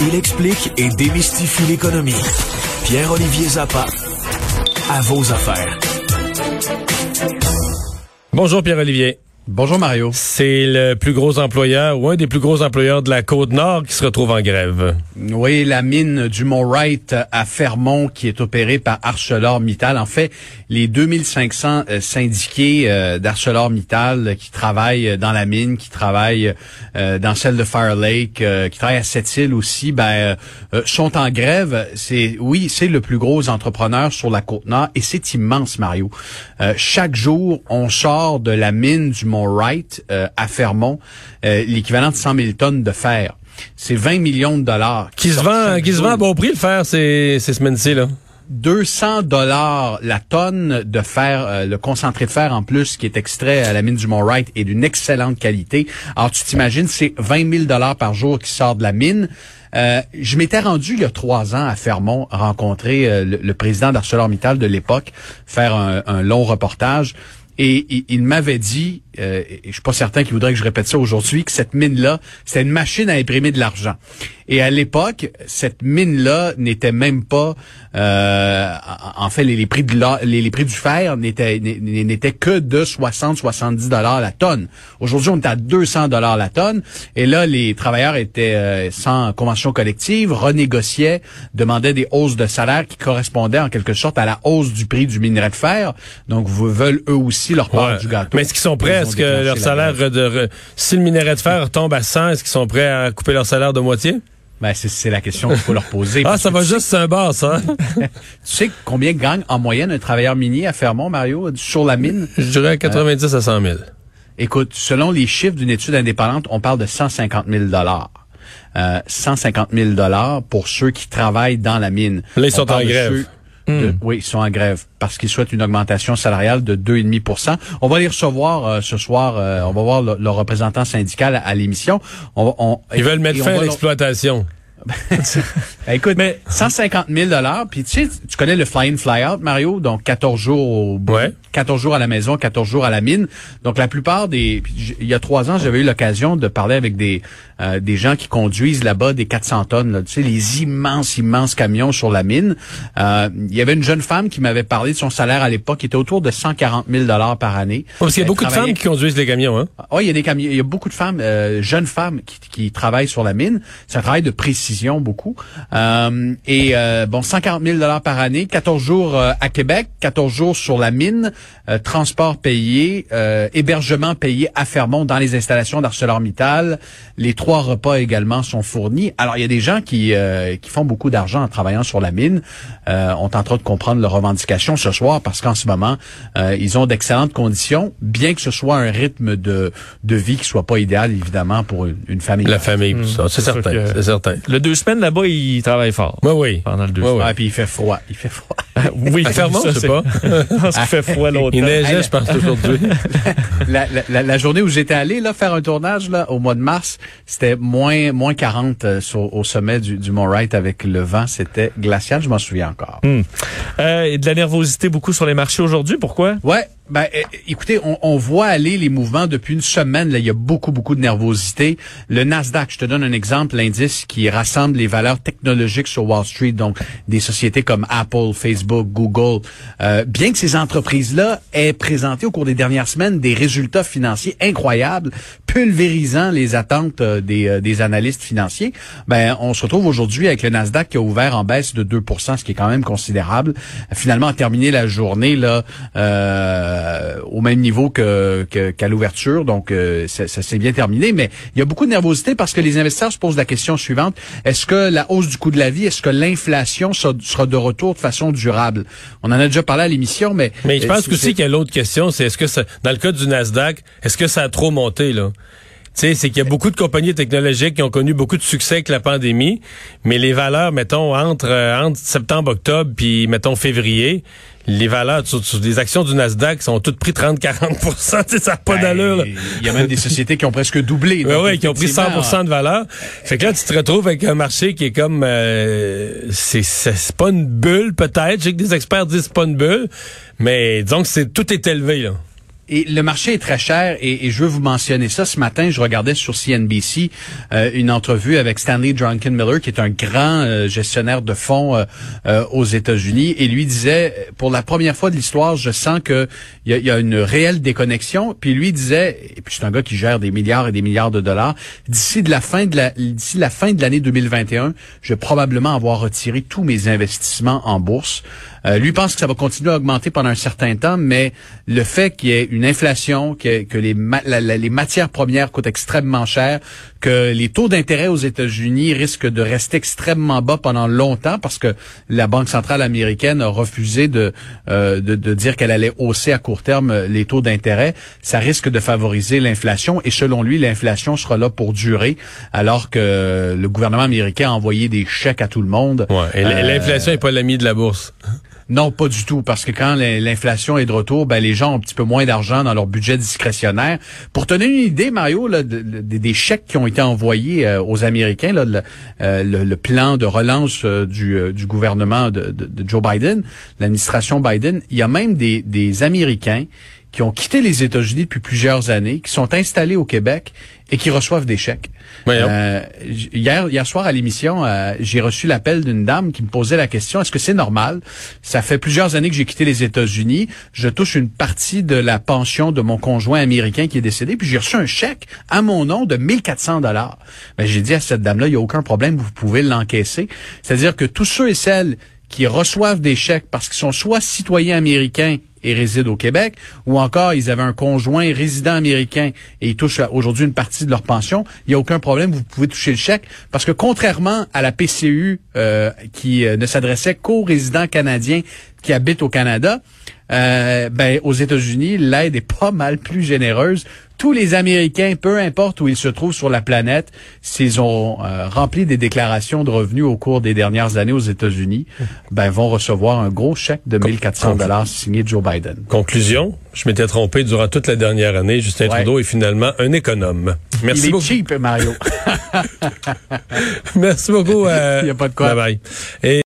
Il explique et démystifie l'économie. Pierre-Olivier Zappa, à vos affaires. Bonjour Pierre-Olivier. Bonjour Mario. C'est le plus gros employeur ou un des plus gros employeurs de la Côte-Nord qui se retrouve en grève. Oui, la mine du Mont-Wright à Fermont qui est opérée par ArcelorMittal. En fait, les 2500 euh, syndiqués euh, d'ArcelorMittal qui travaillent dans la mine, qui travaillent euh, dans celle de Fire Lake, qui travaillent à Sept-Îles aussi, ben, sont en grève. C'est oui, c'est le plus gros entrepreneur sur la Côte-Nord et c'est immense, Mario. chaque jour, on sort de la mine du Mont Wright euh, à Fermont, euh, l'équivalent de 100 000 tonnes de fer. C'est 20 millions de dollars. Qui, se vend, qui se vend à bon prix le fer ces, ces semaines-ci, là? 200 dollars la tonne de fer, euh, le concentré de fer en plus qui est extrait à la mine du Mont Wright est d'une excellente qualité. Alors tu t'imagines, c'est 20 000 dollars par jour qui sort de la mine. je m'étais rendu il y a trois ans à Fermont rencontrer le, président d'ArcelorMittal de l'époque, faire un, un long reportage. Et il, m'avait dit, euh, et je suis pas certain qu'il voudrait que je répète ça aujourd'hui, que cette mine-là, c'était une machine à imprimer de l'argent. Et à l'époque, cette mine-là n'était même pas, euh, en fait, les, prix de les, prix du fer n'étaient n'étaient que de 60-70 dollars la tonne. Aujourd'hui, on est à 200 dollars la tonne. Et là, les travailleurs étaient euh, sans convention collective, renégociaient, demandaient des hausses de salaire qui correspondaient en quelque sorte à la hausse du prix du minerai de fer. Donc, vous veulent eux aussi leur part du gâteau. Mais est-ce qu'ils sont prêts? Est-ce que leur salaire, de, si le minerai de fer tombe à 100, est-ce qu'ils sont prêts à couper leur salaire de moitié? Ben, c'est la question qu'il faut leur poser. ah, ça va juste un bar, ça. tu sais combien gagne en moyenne un travailleur minier à Fermont, Mario, sur la mine? Je dirais 90 à 100 000. Écoute, selon les chiffres d'une étude indépendante, on parle de 150 000 dollars. Euh, 150 000 dollars pour ceux qui travaillent dans la mine. Là, ils sont en grève. Hmm. oui, ils sont en grève parce qu'ils souhaitent une augmentation salariale de 2,5% On va les recevoir euh, ce soir. Euh, on va voir le, représentant syndical à, l'émission. ils veulent mettre fin à l'exploitation. Ben, écoute, mais 150 000 dollars. Puis tu sais, tu connais le fly-in fly-out, Mario, donc 14 jours au ouais. 14 jours à la maison, 14 jours à la mine. Donc la plupart des, il y a trois ans, j'avais eu l'occasion de parler avec des euh, des gens qui conduisent là-bas des 400 tonnes, là, tu sais, les immenses immenses camions sur la mine. Euh, il y avait une jeune femme qui m'avait parlé de son salaire à l'époque, qui était autour de 140 000 dollars par année. parce qu'il y a beaucoup de femmes qui conduisent les camions, hein? Oui, il y a des camions, il y a beaucoup de femmes, euh, jeunes femmes qui, qui travaillent sur la mine. C'est un travail de précision beaucoup. Euh, et bon, 140 000 dollars par année, 14 jours à Québec, 14 jours sur la mine, transport payé, hébergement payé à Fermont dans les installations d'ArcelorMittal. Les trois repas également sont fournis. Alors, il y a des gens qui, euh, qui font beaucoup d'argent en travaillant sur la mine. Euh, on tentera de comprendre leurs revendications ce soir parce qu'en ce moment, euh, ils ont d'excellentes conditions, bien que ce soit un rythme de, de vie qui soit pas idéal, évidemment, pour une, famille. La famille, mmh. ça, c'est certain, c'est certain. Le deux semaines là-bas, il travaille fort. Oui, oui. Pendant le deux semaines. puis il fait froid. Il fait froid. Oui, il fait je sais pas. parce qu'il fait froid l'autre. Il neigeait, je pense, aujourd'hui. la, la, la, journée où j'étais allé là faire un tournage là au mois de mars, c'était moins moins 40 euh, au sommet du, du Mont Wright avec le vent. C'était glacial, je m'en souviens encore. Hmm. Euh, et de la nervosité beaucoup sur les marchés aujourd'hui. Pourquoi? Ouais, ben, écoutez, on, on, voit aller les mouvements depuis une semaine. Là, il y a beaucoup, beaucoup de nervosité. Le Nasdaq, je te donne un exemple, l'indice qui rassemble les valeurs technologiques sur Wall Street, donc des sociétés comme Apple, Facebook, Google. Euh, bien que ces entreprises-là aient présenté au cours des dernières semaines des résultats financiers incroyables, pulvérisant les attentes euh, des, euh, des analystes financiers, ben, on se retrouve aujourd'hui avec le Nasdaq qui a ouvert en baisse de 2% ce qui est quand même considérable. Finalement, a terminé la journée là. Euh, au même niveau que qu'à l'ouverture. Donc, euh, ça, s'est bien terminé. Mais il y a beaucoup de nervosité parce que les investisseurs se posent la question suivante. Est-ce que la hausse du coût de la vie, est-ce que l'inflation sera de retour de façon durable? On en a déjà parlé à l'émission, mais... Mais je pense aussi qu'il y a l'autre question, c'est est-ce que ça, dans le cas du Nasdaq, est-ce que ça a trop monté, là? C'est qu'il y a beaucoup de compagnies technologiques qui ont connu beaucoup de succès avec la pandémie, mais les valeurs, mettons, entre, euh, entre septembre, octobre, puis, mettons, février, les valeurs sur, des actions du Nasdaq sont toutes pris 30-40% ça n'a pas ben, d'allure. Il y a même des sociétés qui ont presque doublé. Oui, ouais, qui ont pris 100% de valeur. Fait que là, tu te retrouves avec un marché qui est comme... Euh, c'est pas une bulle, peut-être. Je sais que des experts disent pas une bulle, mais disons que c'est tout est élevé, là. Et le marché est très cher et, et, je veux vous mentionner ça. Ce matin, je regardais sur CNBC euh, une entrevue avec Stanley Druckenmiller, qui est un grand euh, gestionnaire de fonds euh, euh, aux États-Unis, et lui disait, pour la première fois de l'histoire, je sens que il y a, y a, une réelle déconnexion. Puis lui disait, et puis c'est un gars qui gère des milliards et des milliards de dollars. D'ici la fin de la, d'ici la fin de l'année 2021, je vais probablement avoir retiré tous mes investissements en bourse. Euh, lui pense que ça va continuer à augmenter pendant un certain temps, mais le fait qu'il y ait une inflation, que, que les, la, les matières premières coûtent extrêmement cher, que les taux d'intérêt aux États-Unis risquent de rester extrêmement bas pendant longtemps parce que la Banque centrale américaine a refusé de, euh, de, de, dire qu'elle allait hausser à court terme les taux d'intérêt, ça risque de favoriser l'inflation et selon lui, l'inflation sera là pour durer alors que le gouvernement américain a envoyé des chèques à tout le monde. Ouais, et euh, l'inflation n'est pas l'ami de la bourse. Non, pas du tout, parce que quand l'inflation est de retour, ben les gens ont un petit peu moins d'argent dans leur budget discrétionnaire. Pour te donner une idée, Mario, des chèques qui ont été envoyés euh, aux Américains, euh, le, plan de relance euh, du, gouvernement de, Joe Biden, l'administration Biden, il y a même des Américains qui ont quitté les États-Unis depuis plusieurs années, qui sont installés au Québec et qui reçoivent des chèques. Euh, hier, hier soir à l'émission, euh, j'ai reçu l'appel d'une dame qui me posait la question est-ce que c'est normal? Ça fait plusieurs années que j'ai quitté les États-Unis. Je touche une partie de la pension de mon conjoint américain qui est décédé, puis j'ai reçu un chèque à mon nom de 1400 dollars. Ben, j'ai dit à cette dame-là il y a aucun problème, vous pouvez l'encaisser. C'est-à-dire que tous ceux et celles qui reçoivent des chèques parce qu'ils sont soit citoyens américains et résident au Québec, ou encore ils avaient un conjoint résident américain et ils touchent aujourd'hui une partie de leur pension, il n'y a aucun problème, vous pouvez toucher le chèque, parce que contrairement à la PCU euh, qui euh, ne s'adressait qu'aux résidents canadiens qui habitent au Canada, euh, ben, aux États-Unis, l'aide est pas mal plus généreuse. Tous les Américains, peu importe où ils se trouvent sur la planète, s'ils ont euh, rempli des déclarations de revenus au cours des dernières années aux États-Unis, ben, vont recevoir un gros chèque de 1400 dollars signé Joe Biden. Conclusion, je m'étais trompé durant toute la dernière année. Justin Trudeau est finalement un économe. Merci Il est beaucoup. cheap, Mario. Merci beaucoup. Il n'y a pas de quoi. Bye bye. Et